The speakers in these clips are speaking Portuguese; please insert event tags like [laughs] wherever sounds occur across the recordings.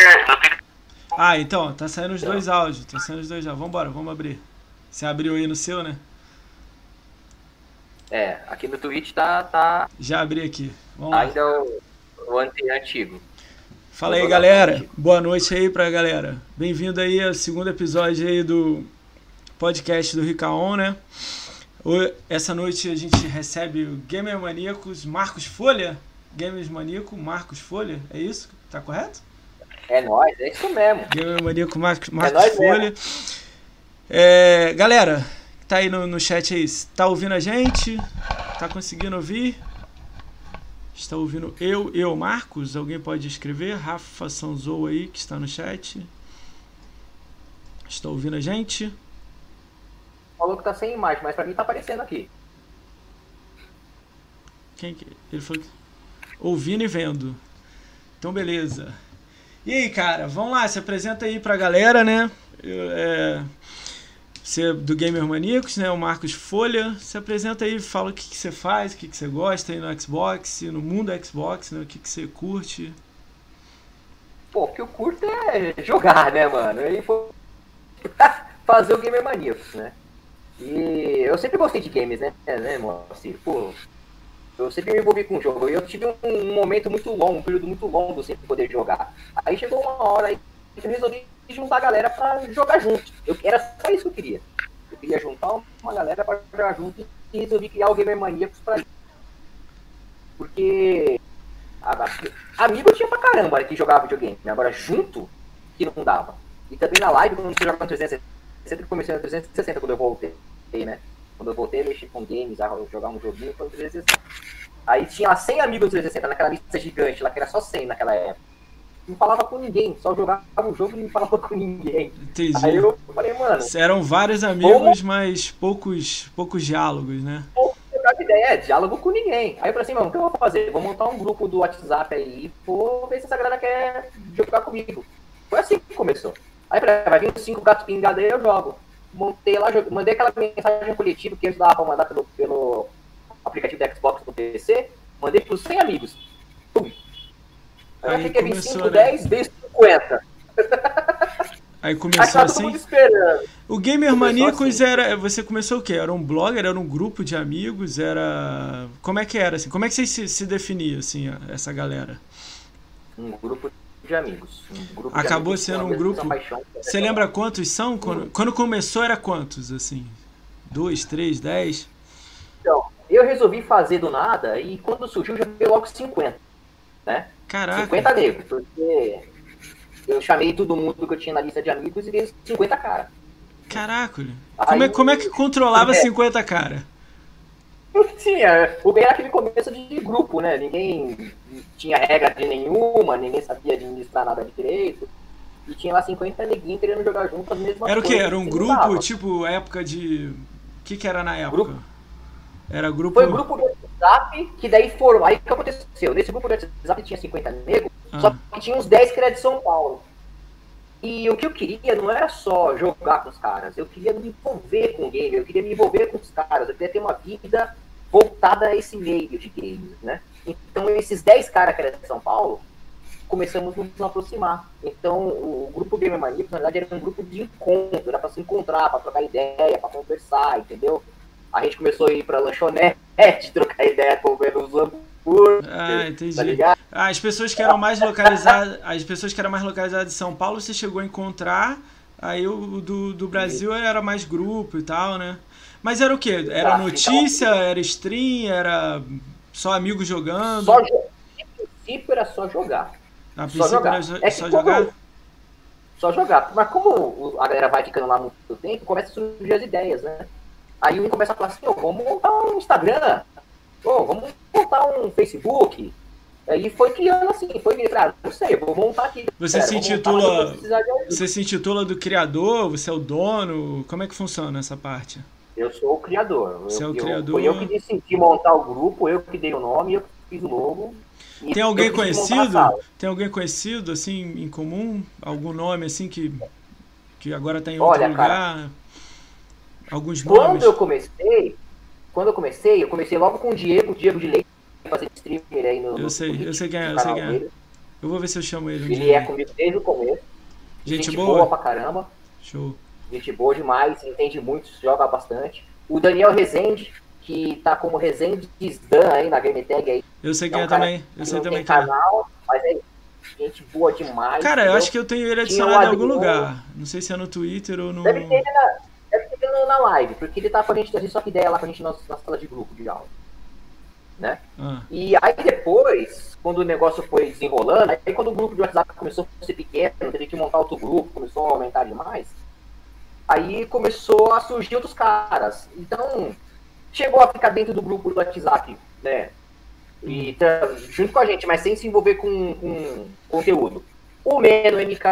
Twitter. No Twitter. Ah, então, tá saindo os dois áudios. Tá saindo os dois áudios. Vambora, vamos abrir. Você abriu aí no seu, né? É, aqui no Twitch tá, tá Já abri aqui. Vamos lá. ainda o, o anti- antigo. Fala aí, galera. Boa noite aí pra galera. Bem-vindo aí ao segundo episódio aí do podcast do Ricaon, né? O- Essa noite a gente recebe o Gamer Maníacos Marcos Folha. Gamers Maníaco Marcos Folha, é isso? Tá correto? É nóis, é isso mesmo. Gamer Maníaco Marcos, Marcos nóis Folha. É, galera, tá aí no, no chat aí, tá ouvindo a gente? Tá conseguindo ouvir? Está ouvindo eu, eu, Marcos? Alguém pode escrever? Rafa Sanzou aí, que está no chat. Está ouvindo a gente? Falou que tá sem imagem, mas pra mim tá aparecendo aqui. Quem que... Ele falou que... Ouvindo e vendo. Então, beleza. E aí, cara, vamos lá, se apresenta aí pra galera, né? Eu, é... Você é do Gamer Maníacos, né? O Marcos Folha. Se apresenta aí, fala o que, que você faz, o que, que você gosta aí no Xbox, no mundo Xbox, né? O que, que você curte. Pô, o que eu curto é jogar, né, mano? E foi [laughs] fazer o Gamer Maníacos, né? E eu sempre gostei de games, né, né, Moacir? Pô, eu sempre me envolvi com o jogo. E eu tive um, momento muito longo, um período muito longo sem poder jogar. Aí chegou uma hora que eu resolvi juntar a galera pra jogar junto. Eu, era só isso que eu queria. Eu queria juntar uma galera pra jogar junto e resolvi criar o Gamer Maníacos pra Porque amigo eu tinha pra caramba que jogava videogame. Agora junto, que não dava. E também na live, quando você joga com 360, que comecei no 360 quando eu voltei, né? Quando eu voltei a mexer com games, a jogar um joguinho, foi no 360. Aí tinha lá 100 amigos no 360, naquela lista gigante lá, que era só 100 naquela época. Não falava com ninguém, só jogava o jogo e não falava com ninguém. Entendi. Aí eu falei, mano, Eram vários amigos, mas poucos, poucos diálogos, né? trocar de ideia, é, diálogo com ninguém. Aí eu falei assim, mano, o que eu vou fazer? Vou montar um grupo do WhatsApp aí, vou ver se essa galera quer jogar comigo. Foi assim que começou. Aí eu falei, ah, vai vir uns cinco gatos pingados aí, eu jogo. Montei lá, mandei aquela mensagem coletiva que antes dava pra mandar pelo, pelo aplicativo da Xbox no PC, mandei pros 100 amigos. Pum. Aí eu Aí achei que ia vir começou, 5, né? 10, veio 50. Aí Aí começou todo assim. O Gamer Começou Maníacos assim. era. Você começou o quê? Era um blogger? Era um grupo de amigos? Era. Como é que era assim? Como é que vocês se, se definiam, assim, essa galera? Um grupo de amigos. Um grupo de Acabou amigos sendo um grupo. paixão é Você lembra quantos são? Quando, quando começou era quantos, assim? Dois, três, dez? Então, eu resolvi fazer do nada e quando surgiu já veio logo 50, né? Caraca. 50 negros, porque eu chamei todo mundo que eu tinha na lista de amigos e veio 50 cara. Caraca. Aí- Como é, como é que controlava É. 50 cara? Não tinha, o bem era aquele começo de grupo, né? Ninguém tinha regra de nenhuma, ninguém sabia administrar nada direito. E tinha lá 50 neguinhos querendo jogar junto as mesmas Era o quê? Era um que grupo, dava. tipo, época de. O que, que era na época? Grupo. Era grupo. Foi um grupo do WhatsApp que daí foram. Aí o que aconteceu? Nesse grupo do WhatsApp tinha 50 negros, Ah. só que tinha uns 10 que era de São Paulo. E o que eu queria não era só jogar com os caras, eu queria me envolver com o game, eu queria me envolver com os caras, eu queria ter uma vida voltada a esse meio de games, né? Então esses 10 caras que eram de São Paulo, começamos a nos aproximar. Então o grupo Gamer Maníacos, na verdade, era um grupo de encontro, era pra se encontrar, pra trocar ideia, pra conversar, entendeu? A gente começou a ir pra lanchonete, [laughs] trocar ideia, comer os Ah, entendi. tá ligado? Ah, as pessoas que eram mais localizadas, as pessoas que eram mais localizadas em São Paulo, você chegou a encontrar. Aí o do, do Brasil era mais grupo e tal, né? Mas era o quê? Era Ah, notícia, era stream, era só amigos jogando. Só jo- princípio era só jogar. A Só jogar. era jo- É só jogar? Só jogar. Mas como a galera vai ficando lá muito tempo, começa a surgir as ideias, né? Aí um começa a falar assim, ô, vamos montar um Instagram, ô, vamos montar um Facebook. Aí foi criando assim, foi criando, ah, não sei, vou montar aqui. Você Pera, se intitula-. Você se intitula do criador, você é o dono? Como é que funciona essa parte? Eu sou o criador. Você eu, é o eu- criador. Foi eu que decidi montar o grupo, eu que dei o nome, eu que fiz o logo. Tem eu alguém conhecido? Tem alguém conhecido, assim, em comum? Algum nome, assim, que, que agora tá em outro Olha, lugar? Alguns Quando nomes? eu comecei, quando eu comecei, eu comecei logo com o Diego, o Diego de Leite, fazer streamer aí no. Eu no sei, Twitch, eu sei quem é, no eu sei quem é. Eu vou ver se eu chamo ele. Um ele dia. é comigo desde o começo. Gente, gente boa. boa pra caramba. Show. Gente boa demais, entende muito, joga bastante. O Daniel Rezende, que tá como Rezende Dan aí na Game Tag aí. Eu sei É quem um é também. Eu que sei também quem é. canal, mas é gente boa demais. Cara, eu entendeu? acho que eu tenho ele adicionado em algum lugar. Não sei se é no Twitter ou no. Deve ter ele na, deve ter ele na live, porque ele tá com a gente, a gente só que ideia lá com a gente na, na sala de grupo de aula. Né? Ah, E aí depois, quando o negócio foi desenrolando, aí quando o grupo de WhatsApp começou a ser pequeno, teve que montar outro grupo, começou a aumentar demais, aí começou a surgir outros caras. Então, chegou a ficar dentro do grupo do WhatsApp, né? E tá junto com a gente, mas sem se envolver com, com conteúdo. O Meno MK,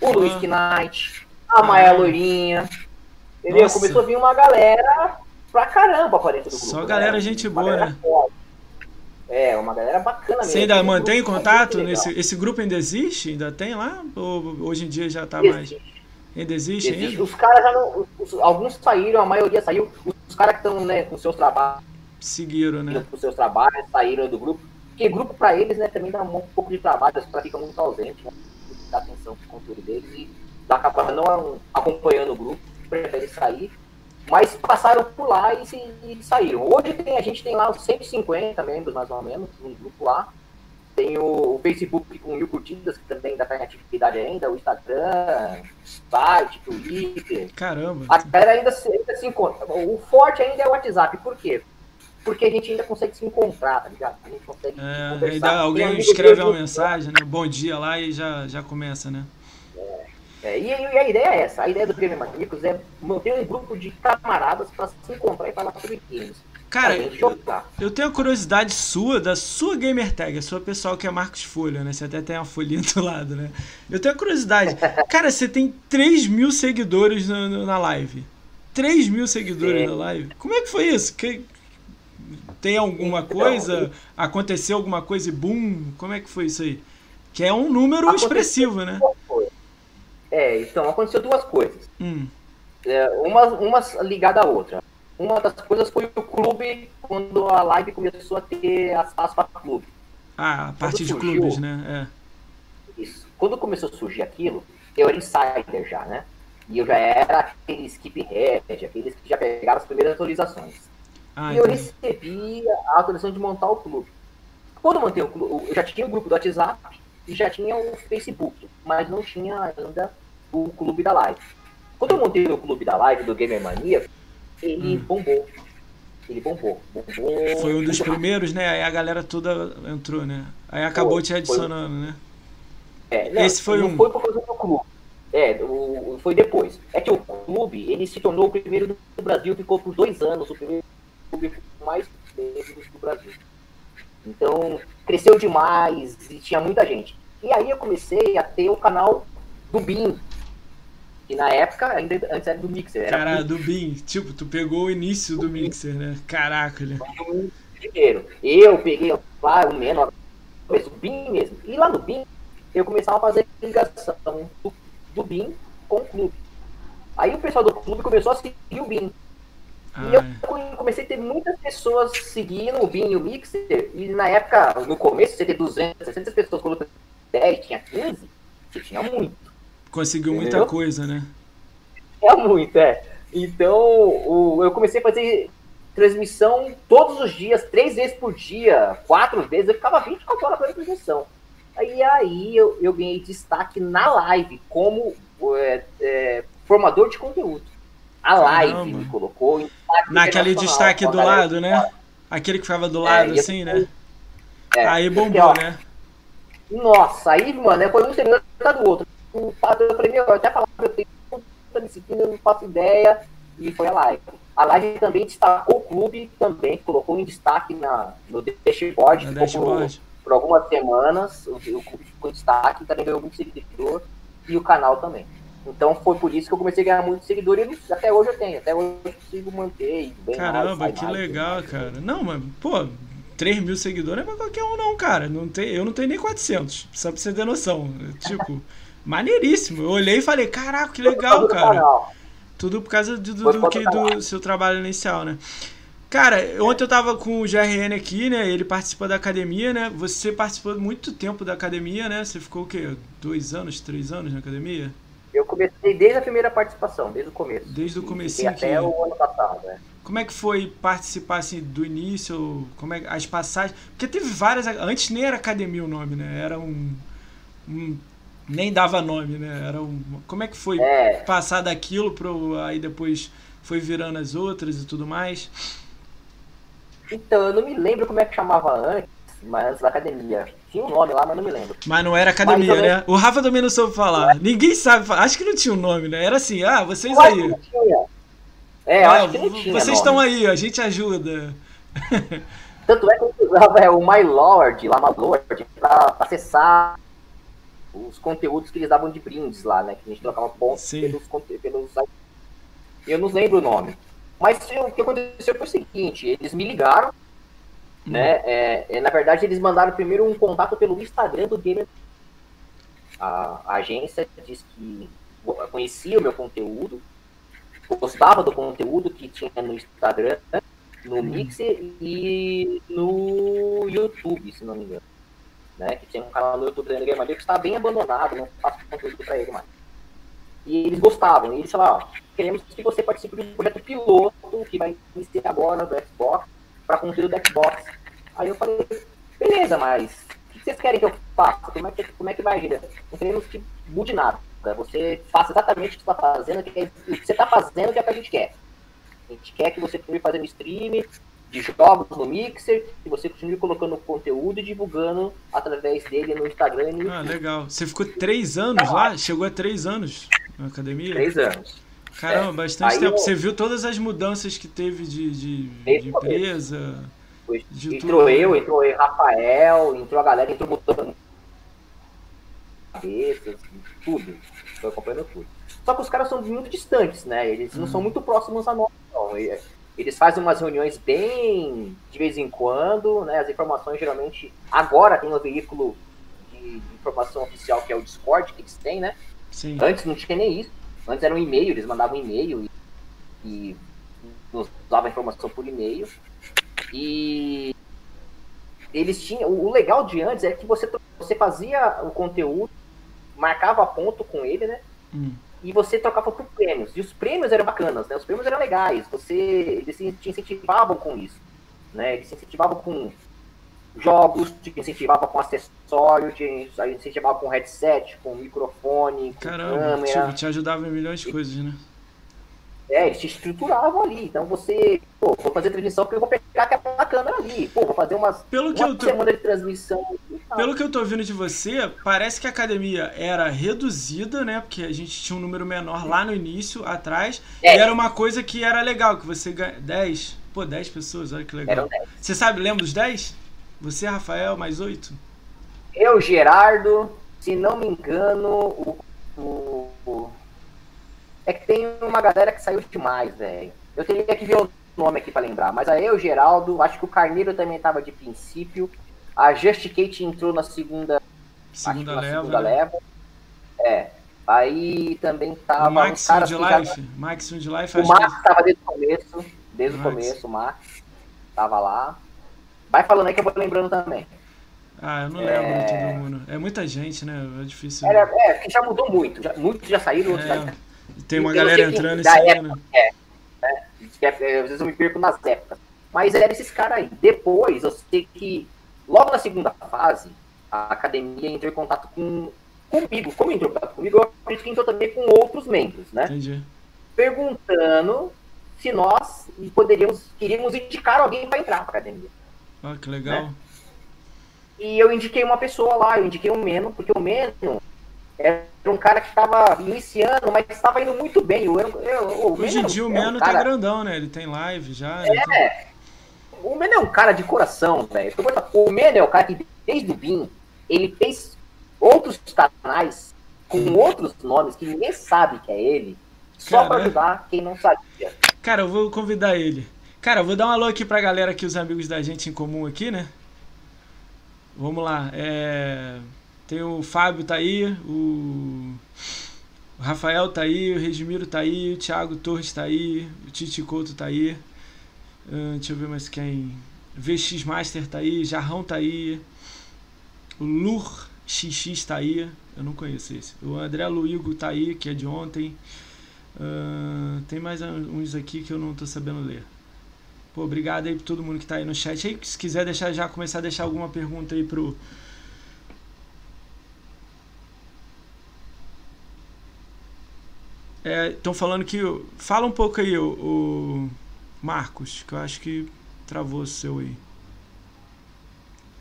o Luiz Knight, a Maia Loirinha. Entendeu? Nossa. Começou a vir uma galera pra caramba pra dentro do grupo. Só né? galera gente Uma boa, galera né? É, uma galera bacana mesmo. Você ainda mantém grupo é contato? Nesse, esse grupo ainda existe? Ainda tem lá? Ou hoje em dia já tá mais. Ainda existe existe. ainda? Os caras já não. os- alguns saíram, a maioria saiu. Os caras que estão né, com seus trabalhos, Seguiram, né? com seus trabalhos, saíram do grupo. Porque grupo pra eles, né, também dá um pouco de trabalho, os caras ficam muito ausentes, né? Dá atenção pro conteúdo deles e acaba não acompanhando o grupo, prefere sair. Mas passaram por lá e, se, e saíram. Hoje tem, a gente tem lá uns 150 membros, mais ou menos, no grupo lá. Tem o, Facebook com mil curtidas, que também ainda está em atividade ainda, o Instagram, site, Twitter. Caramba. A galera ainda se, ainda se encontra. O forte ainda é o WhatsApp. Por quê? Porque a gente ainda consegue se encontrar, tá ligado? A gente consegue É, conversar. alguém escreve uma mensagem, né? Bom dia lá e já, já começa, né? É, e, e a ideia é essa. A ideia do Gamer Maníacos é manter um grupo de camaradas para se encontrar e falar sobre games. Cara. Eu tenho a curiosidade sua, da sua gamer tag, a sua pessoal que é Marcos Folha, né? Você até tem uma folhinha [laughs] do lado, né? Eu tenho a curiosidade. Cara, você tem 3 mil seguidores no- no- na live. 3 mil seguidores Sim. na live. Como é que foi isso? Que- tem alguma Então, coisa? Aconteceu alguma coisa e boom? Como é que foi isso aí? Que é um número Aconteceu expressivo, né? É, então aconteceu duas coisas. Hum, É, uma, uma ligada à outra. Uma das coisas foi o clube, quando a live começou a ter as aspas clube. Ah, a parte de surgiu- clubes, né? Isso. Quando começou a surgir aquilo, eu era insider já, né? E eu já era aquele skip head, aqueles que já pegaram as primeiras atualizações. É. Ah, e eu recebi a autorização de montar o clube. Quando eu montei o clube, eu já tinha o grupo do WhatsApp e já tinha o Facebook, mas não tinha ainda o clube da live. Quando eu montei o clube da live do Gamer Mania, ele Hum. bombou. Ele bombou. bombou Foi um dos primeiros, né? Aí a galera toda entrou, né? Aí acabou Foi, te foi. adicionando, né? É, não, Esse foi um. foi por causa do clube. É, o, foi depois. É que o clube, ele se tornou o primeiro do Brasil, ficou por dois anos o primeiro clube mais do Brasil. Então, cresceu demais e tinha muita gente. E aí eu comecei a ter o canal do BIM, que na época, ainda antes era do Mixer, era Cara, do Bin, tipo, tu pegou o início do Mixer, né? Caraca, né? do primeiro. Eu peguei lá o menor, o BIM mesmo. E lá no BIM, eu começava a fazer ligação do, do BIM com o clube. Aí o pessoal do clube começou a seguir o BIM. E eu Ah, comecei a ter muitas pessoas seguindo o BIM e o Mixer. E na época, no começo, você ter 200, 600 pessoas, quando eu 10, tinha 15, você tinha muito. Conseguiu muita Entendeu? coisa, né? É muito, é. Então, o- eu comecei a fazer transmissão todos os dias, três vezes por dia, quatro vezes, eu ficava 24 horas fazendo transmissão. Aí, aí eu, eu ganhei destaque na live como é, é, formador de conteúdo. A live Caramba. me colocou em Naquele destaque do lado, né? Aquele que ficava do lado, e eu assim, né? É, Aí bombou, ó, né? Nossa, aí, mano, é, foi um terminando do outro. O fato, eu falei, meu, eu até falava, eu tenho tanta disciplina, eu não faço ideia, e foi a live. A live também destacou o clube, também colocou em destaque na, no dashboard, ficou por, dashboard. por algumas semanas, o, o clube ficou em destaque, também ganhou muito seguidor, e o canal também. Então foi por isso que eu comecei a ganhar muito seguidor, e até hoje eu tenho, até hoje eu consigo manter. e bem mais, Caramba, sai que mais, legal, mais. cara. Não, mas, pô, 3 mil seguidores não é pra qualquer um, não, cara. Não tem, eu não tenho nem 400, só pra você ter noção. Tipo, [laughs] maneiríssimo. Eu olhei e falei, caraca, que legal, cara. Tudo por causa do, do, do que do seu trabalho inicial, né? Cara, ontem eu tava com o GRN aqui, né? Ele participa da academia, né? Você participou muito tempo da academia, né? Você ficou o quê? Dois anos, três anos na academia? Eu comecei desde a primeira participação, desde o começo. Desde o começo. Até o ano passado, né? Como é que foi participar assim do início? Como é as passagens? Porque teve várias. Antes nem era academia o nome, né? Era um, um nem dava nome, né? Era um, como é que foi é. passar daquilo pro aí depois foi virando as outras e tudo mais? Então, eu não me lembro como é que chamava antes, mas academia. Tinha um nome lá, mas não me lembro. Mas não era academia, né? O Rafa também não soube falar. Ninguém sabe falar. Acho que não tinha um nome, né? Era assim, ah, vocês aí. Não tinha. É, eu ah, acho que não tinha. Vocês estão aí, a gente ajuda. Tanto é que eu usava é, o My Lord, lá, My Lord, pra acessar os conteúdos que eles davam de brindes lá, né? Que a gente trocava pontos Sim. pelos, pelos. Eu não lembro o nome. Mas o que aconteceu foi o seguinte: eles me ligaram né? É, é, na verdade, eles mandaram primeiro um contato pelo Instagram do Gamer. A, a agência disse que conhecia o meu conteúdo, gostava do conteúdo que tinha no Instagram, no Mixer e no YouTube, se não me engano. Né? Que tinha um canal no YouTube do Gamer que estava bem abandonado, não faço conteúdo para ele mais. E eles gostavam, e eles falaram, ó, queremos que você participe de um projeto piloto que vai iniciar agora no Xbox para conteúdo do Xbox. Aí eu falei, beleza, mas o que vocês querem que eu faça? Como é que, como é que vai, Gira? Não queremos que mude nada. Você faça exatamente o que está fazendo, o que você está fazendo que é o que a gente quer. A gente quer que você continue fazendo stream de jogos no Mixer, que você continue colocando conteúdo e divulgando através dele no Instagram e Ah, legal. Você ficou três anos lá? Chegou a três anos na academia? Três anos. Caramba, é. bastante Aí tempo. Eu... Você viu todas as mudanças que teve de, de, de empresa? entrou tudo. eu, entrou o Rafael, entrou a galera, entrou botando cabeças, tudo. Foi acompanhando tudo. Só que os caras são muito distantes, né? Eles não são uhum. muito próximos a nós, não. Eles fazem umas reuniões bem de vez em quando, né? As informações geralmente. Agora tem um veículo de, informação oficial que é o Discord que eles têm, né? Sim. Antes não tinha nem isso. Antes era um e-mail, eles mandavam um e-mail e, e nos davam informação por e-mail. E eles tinham. O legal de antes é que você, você fazia o conteúdo, marcava ponto com ele, né? Hum. E você trocava por prêmios. E os prêmios eram bacanas, né? Os prêmios eram legais. Você, eles te incentivavam com isso. Né? Eles te incentivavam com jogos, te incentivavam com acessórios, te incentivavam com headset, com microfone, com Caramba, câmera. Te, te ajudava em milhões de coisas, né? É, eles te estruturavam ali. Então você, pô, vou fazer transmissão porque eu vou pegar aquela câmera ali. Pô, vou fazer umas Pelo que uma eu tô... semana de transmissão. Pelo que eu tô ouvindo de você, parece que a academia era reduzida, né? Porque a gente tinha um número menor lá no início, atrás. É. E era uma coisa que era legal, que você ganha. 10. Pô, 10 pessoas, olha que legal. Eram 10. Você sabe, lembra dos 10? Você, Rafael, mais 8? Eu, Gerardo, se não me engano, o, o é que tem uma galera que saiu demais, velho. Eu teria que ver o nome aqui para lembrar. Mas aí o Geraldo, acho que o Carneiro também tava de princípio. A Just Kate entrou na segunda. Segunda leva. Segunda né? leva. É. Aí também tava. O Max de Life. Já... Max de Life. O Max que... tava desde o começo. Desde Max. o começo, o Max. Tava lá. Vai falando aí que eu vou lembrando também. Ah, eu não lembro é... de todo mundo. É muita gente, né? É difícil. Era, é, porque já mudou muito. Já, muitos já saíram, outros é. já tem uma galera entrando esse ano. É, é, às vezes eu me perco nas épocas. Mas era esses caras aí. Depois, eu sei que logo na segunda fase, a academia entrou em contato com comigo. Como entrou em contato comigo, eu acredito que entrou também com outros membros, né? Entendi. Perguntando se nós poderíamos, queríamos indicar alguém para entrar na academia. Ah, que legal. Né? E eu indiquei uma pessoa lá, eu indiquei o Meno, porque o Meno era um cara que estava iniciando, mas estava indo muito bem. Eu, eu, eu, Hoje em dia o Meno é um tá cara... tá grandão, né? Ele tem live já. É. Tem... O Meno é um cara de coração, velho. O Meno é o cara que, desde o BIM, ele fez outros canais com outros nomes que ninguém sabe que é ele, só para ajudar quem não sabia. Cara, eu vou convidar ele. Cara, eu vou dar um alô aqui pra galera aqui, os amigos da gente em comum aqui, né? Vamos lá. É... Tem o Fábio tá aí, o, o Rafael tá aí, o Regimiro tá aí, o Thiago Torres tá aí, o Titi Couto tá aí. Uh, deixa eu ver mais quem. VX Master tá aí, Jarrão tá aí. O Lur XX tá aí. Eu não conheço esse. O André Luigo tá aí, que é de ontem. Uh, tem mais uns aqui que eu não tô sabendo ler. Pô, obrigado aí por todo mundo que tá aí no chat. Aí, se quiser deixar já começar a deixar alguma pergunta aí pro Estão é, falando que. Fala um pouco aí, o, o, Marcos, que eu acho que travou o seu aí.